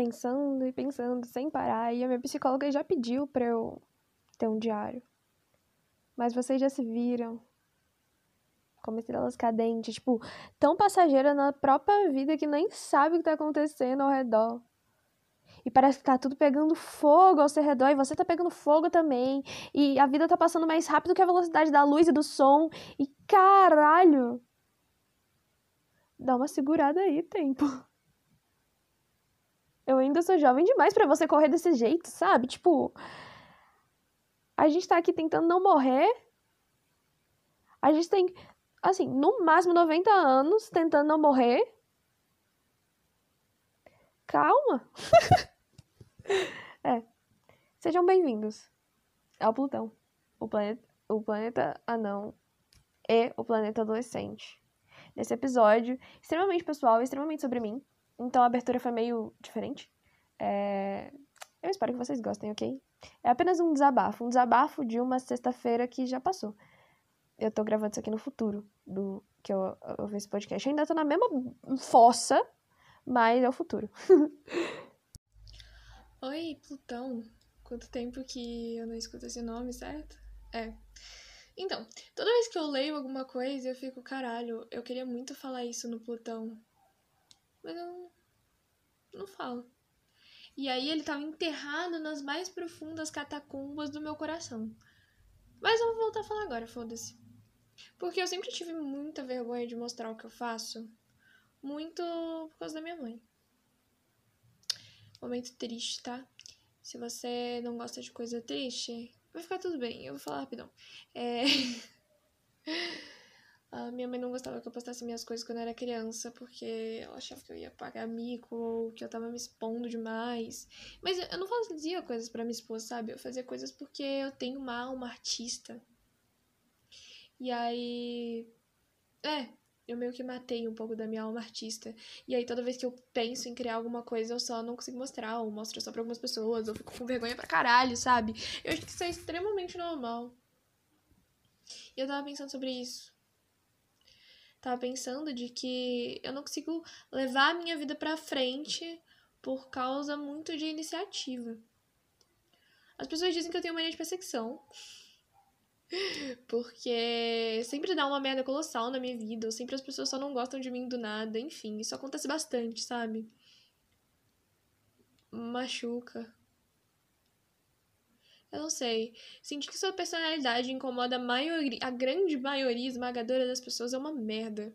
pensando e pensando sem parar. E a minha psicóloga já pediu pra eu ter um diário. Mas vocês já se viram como estrelas cadentes, tipo, tão passageira na própria vida que nem sabe o que tá acontecendo ao redor. E parece que tá tudo pegando fogo ao seu redor e você tá pegando fogo também. E a vida tá passando mais rápido que a velocidade da luz e do som. E caralho! Dá uma segurada aí, tempo. Eu ainda sou jovem demais para você correr desse jeito, sabe? Tipo, a gente tá aqui tentando não morrer. A gente tem, assim, no máximo 90 anos tentando não morrer. Calma. é. Sejam bem-vindos ao Plutão, o planeta, o planeta anão e o planeta adolescente. Nesse episódio, extremamente pessoal, extremamente sobre mim. Então a abertura foi meio diferente. É... Eu espero que vocês gostem, ok? É apenas um desabafo, um desabafo de uma sexta-feira que já passou. Eu tô gravando isso aqui no futuro do que eu, eu vi esse podcast. Eu ainda tô na mesma fossa, mas é o futuro. Oi, Plutão. Quanto tempo que eu não escuto esse nome, certo? É. Então, toda vez que eu leio alguma coisa, eu fico, caralho, eu queria muito falar isso no Plutão. Mas eu não falo. E aí ele tava enterrado nas mais profundas catacumbas do meu coração. Mas eu vou voltar a falar agora, foda-se. Porque eu sempre tive muita vergonha de mostrar o que eu faço. Muito por causa da minha mãe. Momento triste, tá? Se você não gosta de coisa triste, vai ficar tudo bem. Eu vou falar rapidão. É. Minha mãe não gostava que eu postasse minhas coisas quando eu era criança, porque ela achava que eu ia pagar mico ou que eu tava me expondo demais. Mas eu não fazia coisas para me expor, sabe? Eu fazia coisas porque eu tenho uma alma artista. E aí. É, eu meio que matei um pouco da minha alma artista. E aí toda vez que eu penso em criar alguma coisa, eu só não consigo mostrar, ou mostro só pra algumas pessoas, ou fico com vergonha pra caralho, sabe? Eu acho que isso é extremamente normal. E eu tava pensando sobre isso tava pensando de que eu não consigo levar a minha vida para frente por causa muito de iniciativa. As pessoas dizem que eu tenho mania de perseguição. Porque sempre dá uma merda colossal na minha vida, ou sempre as pessoas só não gostam de mim do nada, enfim, isso acontece bastante, sabe? Machuca. Eu não sei. Sentir que sua personalidade incomoda a, maioria, a grande maioria esmagadora das pessoas é uma merda.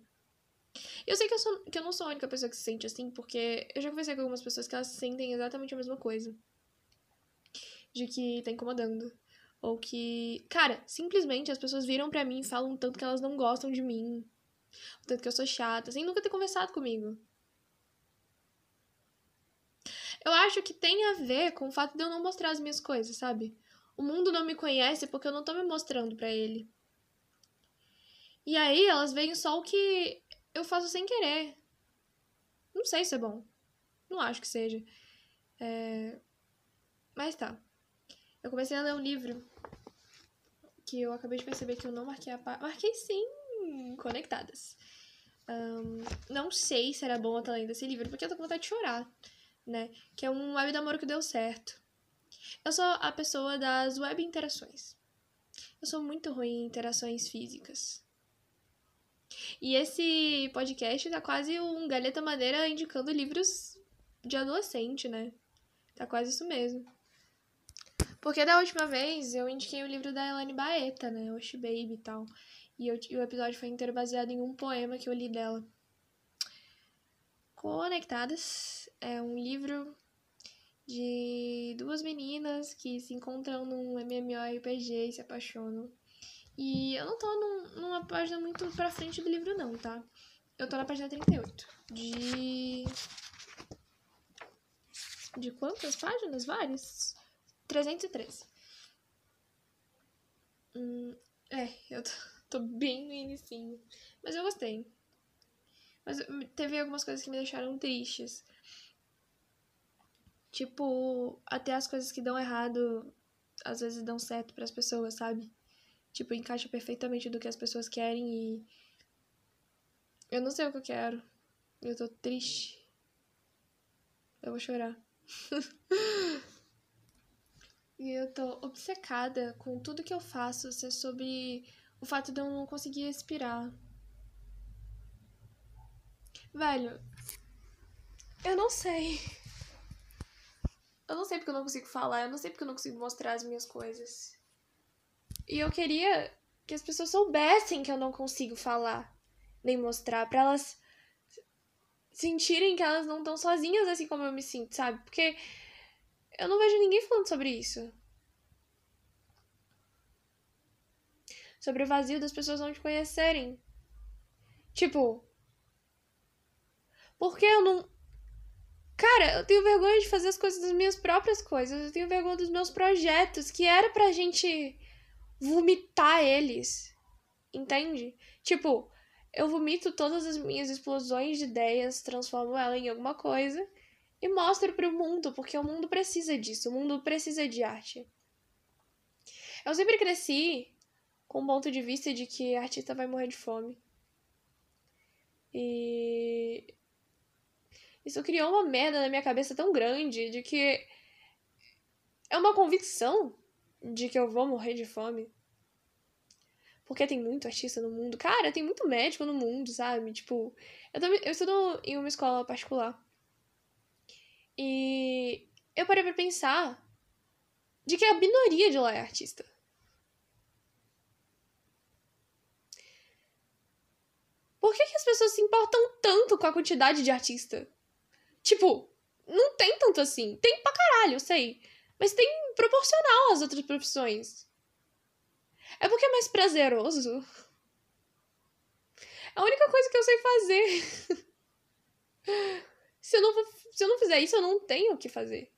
Eu sei que eu, sou, que eu não sou a única pessoa que se sente assim, porque eu já conversei com algumas pessoas que elas sentem exatamente a mesma coisa. De que tá incomodando. Ou que. Cara, simplesmente as pessoas viram pra mim e falam tanto que elas não gostam de mim. O tanto que eu sou chata, sem nunca ter conversado comigo. Eu acho que tem a ver com o fato de eu não mostrar as minhas coisas, sabe? O mundo não me conhece porque eu não tô me mostrando para ele. E aí elas veem só o que eu faço sem querer. Não sei se é bom. Não acho que seja. É... Mas tá. Eu comecei a ler um livro que eu acabei de perceber que eu não marquei a parte. Marquei sim! Conectadas. Um, não sei se era bom eu estar lendo esse livro, porque eu tô com vontade de chorar, né? Que é um web namoro que deu certo. Eu sou a pessoa das web interações. Eu sou muito ruim em interações físicas. E esse podcast tá quase um Galeta Madeira indicando livros de adolescente, né? Tá quase isso mesmo. Porque da última vez eu indiquei o livro da Elane Baeta, né? Oshi Baby e tal. E, eu, e o episódio foi inteiro baseado em um poema que eu li dela. Conectadas é um livro de duas meninas que se encontram num MMORPG e se apaixonam. E eu não tô num, numa página muito pra frente do livro, não, tá? Eu tô na página 38. De. De quantas páginas? Várias? 313. Hum, é, eu tô, tô bem no inicinho. Mas eu gostei. Mas teve algumas coisas que me deixaram tristes. Tipo, até as coisas que dão errado, às vezes dão certo para as pessoas, sabe? Tipo, encaixa perfeitamente do que as pessoas querem e. Eu não sei o que eu quero. Eu tô triste. Eu vou chorar. e eu tô obcecada com tudo que eu faço ser sobre o fato de eu não conseguir respirar. Velho, eu não sei. Eu não sei porque eu não consigo falar, eu não sei porque eu não consigo mostrar as minhas coisas. E eu queria que as pessoas soubessem que eu não consigo falar, nem mostrar, para elas sentirem que elas não estão sozinhas assim como eu me sinto, sabe? Porque eu não vejo ninguém falando sobre isso. Sobre o vazio das pessoas não te conhecerem. Tipo, porque eu não. Cara, eu tenho vergonha de fazer as coisas das minhas próprias coisas. Eu tenho vergonha dos meus projetos, que era pra gente vomitar eles. Entende? Tipo, eu vomito todas as minhas explosões de ideias, transformo ela em alguma coisa e mostro para o mundo, porque o mundo precisa disso, o mundo precisa de arte. Eu sempre cresci com o ponto de vista de que a artista vai morrer de fome. E isso criou uma merda na minha cabeça tão grande de que é uma convicção de que eu vou morrer de fome. Porque tem muito artista no mundo. Cara, tem muito médico no mundo, sabe? Tipo, eu, também, eu estudo em uma escola particular. E eu parei pra pensar de que a minoria de lá é artista. Por que, que as pessoas se importam tanto com a quantidade de artista? Tipo, não tem tanto assim. Tem pra caralho, eu sei. Mas tem proporcional às outras profissões. É porque é mais prazeroso. A única coisa que eu sei fazer. se, eu não, se eu não fizer isso, eu não tenho o que fazer.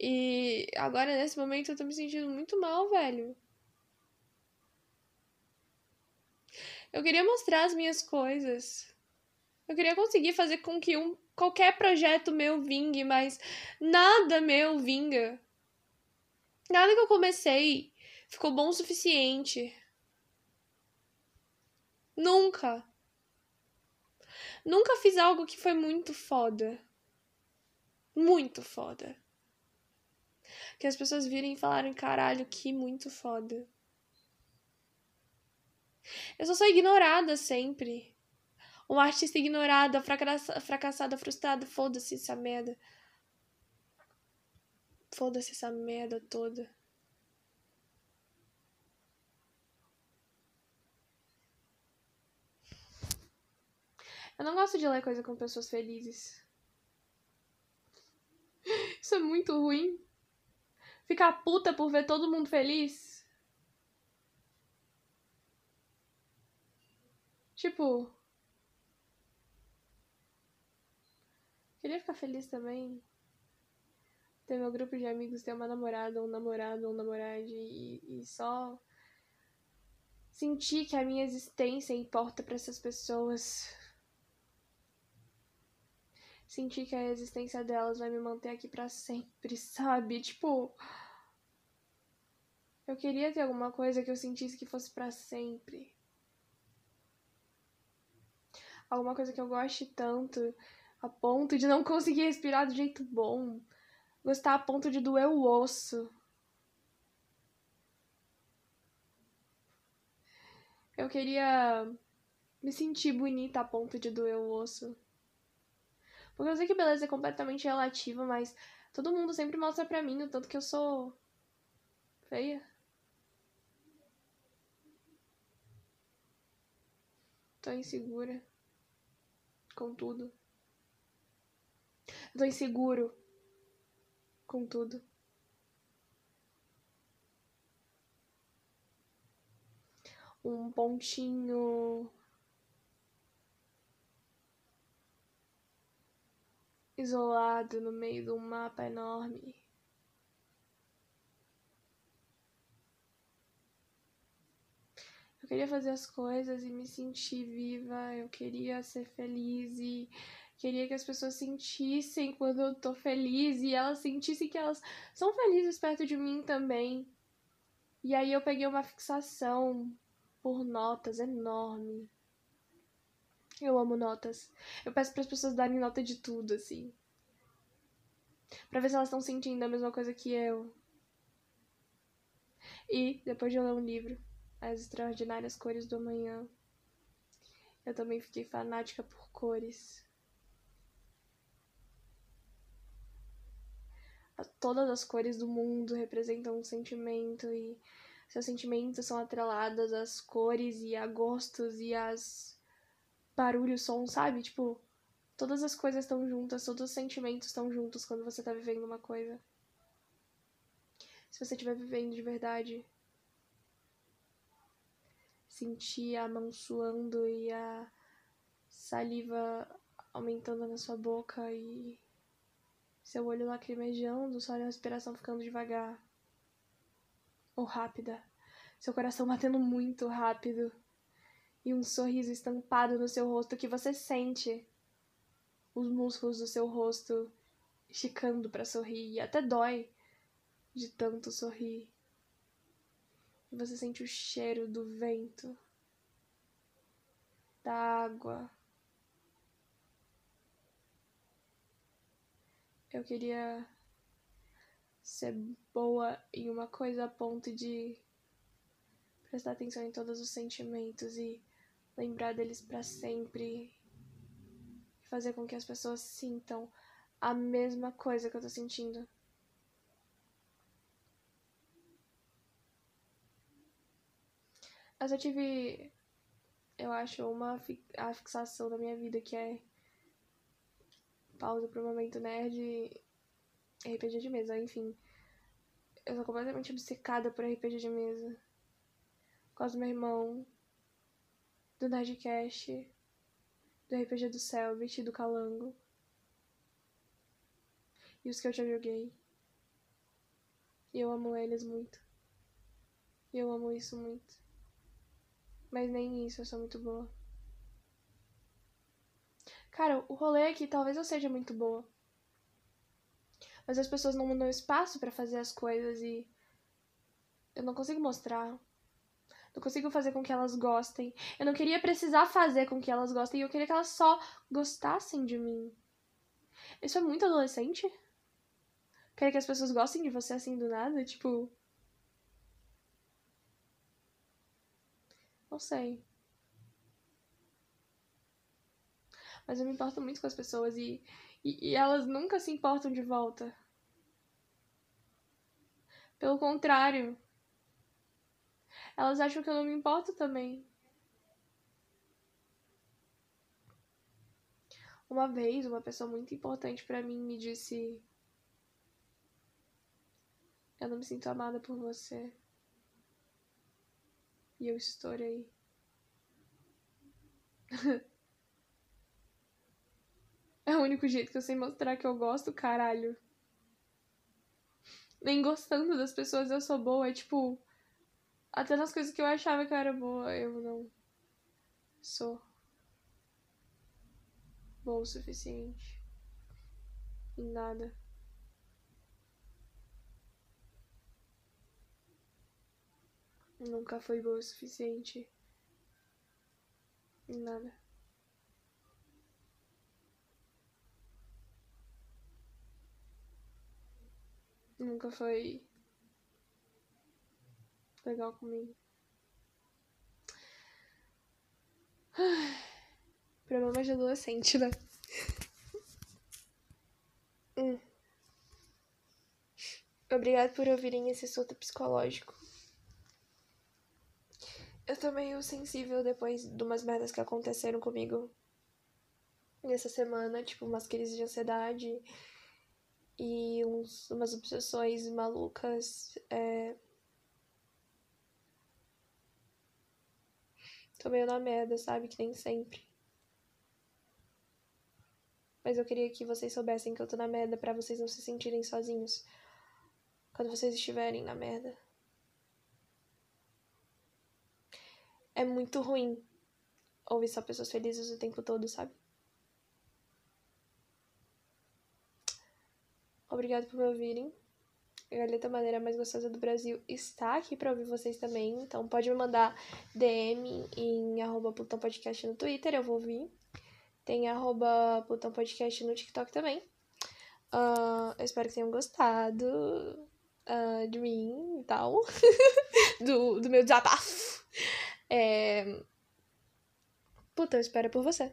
E agora, nesse momento, eu tô me sentindo muito mal, velho. Eu queria mostrar as minhas coisas. Eu queria conseguir fazer com que um, qualquer projeto meu vingue, mas nada meu vinga. Nada que eu comecei ficou bom o suficiente. Nunca. Nunca fiz algo que foi muito foda. Muito foda. Que as pessoas virem e falarem, caralho, que muito foda. Eu só sou ignorada sempre. Uma artista ignorada, fracassada, frustrada. Foda-se essa merda. Foda-se essa merda toda. Eu não gosto de ler coisa com pessoas felizes. Isso é muito ruim. Ficar puta por ver todo mundo feliz. Tipo. Queria ficar feliz também. Ter meu grupo de amigos ter uma namorada, um namorado, um namorado e, e só sentir que a minha existência importa para essas pessoas. Sentir que a existência delas vai me manter aqui para sempre, sabe? Tipo, eu queria ter alguma coisa que eu sentisse que fosse para sempre alguma coisa que eu goste tanto, a ponto de não conseguir respirar do jeito bom, gostar a ponto de doer o osso. Eu queria me sentir bonita a ponto de doer o osso. Porque eu sei que beleza é completamente relativa, mas todo mundo sempre mostra pra mim o tanto que eu sou feia. Tô insegura com tudo. tô inseguro com tudo. Um pontinho isolado no meio de um mapa enorme. Queria fazer as coisas e me sentir viva, eu queria ser feliz e queria que as pessoas sentissem quando eu tô feliz e elas sentissem que elas são felizes perto de mim também. E aí eu peguei uma fixação por notas enorme. Eu amo notas. Eu peço para as pessoas darem nota de tudo, assim. Pra ver se elas estão sentindo a mesma coisa que eu. E, depois de eu ler um livro, As Extraordinárias Cores do Amanhã, eu também fiquei fanática por cores. Todas as cores do mundo representam um sentimento e seus sentimentos são atrelados às cores e a gostos e às barulhos, som, sabe? Tipo, todas as coisas estão juntas, todos os sentimentos estão juntos quando você tá vivendo uma coisa. Se você estiver vivendo de verdade, sentir a mão suando e a saliva aumentando na sua boca e seu olho lacrimejando, sua respiração ficando devagar ou rápida, seu coração batendo muito rápido e um sorriso estampado no seu rosto que você sente os músculos do seu rosto esticando para sorrir e até dói de tanto sorrir. E você sente o cheiro do vento, da água. Eu queria ser boa em uma coisa a ponto de prestar atenção em todos os sentimentos e lembrar deles para sempre fazer com que as pessoas sintam a mesma coisa que eu tô sentindo. Eu só tive, eu acho, uma a fixação da minha vida que é pausa pro momento nerd e RPG de mesa, enfim. Eu sou completamente obcecada por RPG de mesa. Por causa do meu irmão, do Nerdcast, do RPG do Selbit e do Calango. E os que eu já joguei. E eu amo eles muito. E eu amo isso muito. Mas nem isso eu sou muito boa. Cara, o rolê aqui talvez eu seja muito boa. Mas as pessoas não me dão espaço para fazer as coisas e eu não consigo mostrar. Não consigo fazer com que elas gostem. Eu não queria precisar fazer com que elas gostem. Eu queria que elas só gostassem de mim. Isso é muito adolescente? Querer que as pessoas gostem de você assim do nada? Tipo. Não sei. Mas eu me importo muito com as pessoas e, e, e elas nunca se importam de volta. Pelo contrário. Elas acham que eu não me importo também. Uma vez, uma pessoa muito importante para mim me disse: Eu não me sinto amada por você. E eu estourei. é o único jeito que eu sei mostrar que eu gosto, caralho. Nem gostando das pessoas eu sou boa. É tipo. Até nas coisas que eu achava que eu era boa, eu não sou boa o suficiente. Em nada. Nunca foi boa o suficiente. Em nada. Nunca foi legal comigo. Problema de adolescente, né? hum. Obrigado por ouvirem esse surto psicológico. Eu tô meio sensível depois de umas merdas que aconteceram comigo nessa semana, tipo umas crises de ansiedade e uns, umas obsessões malucas. É... Tô meio na merda, sabe? Que nem sempre. Mas eu queria que vocês soubessem que eu tô na merda para vocês não se sentirem sozinhos quando vocês estiverem na merda. É muito ruim ouvir só pessoas felizes o tempo todo, sabe? Obrigado por me ouvirem. A Galeta Maneira Mais Gostosa do Brasil está aqui para ouvir vocês também. Então pode me mandar DM em arroba Plutão Podcast no Twitter, eu vou ouvir. Tem arroba Plutão Podcast no TikTok também. Uh, eu espero que tenham gostado uh, de mim e tal. do, do meu desabafo. É... Puta, eu espero por você.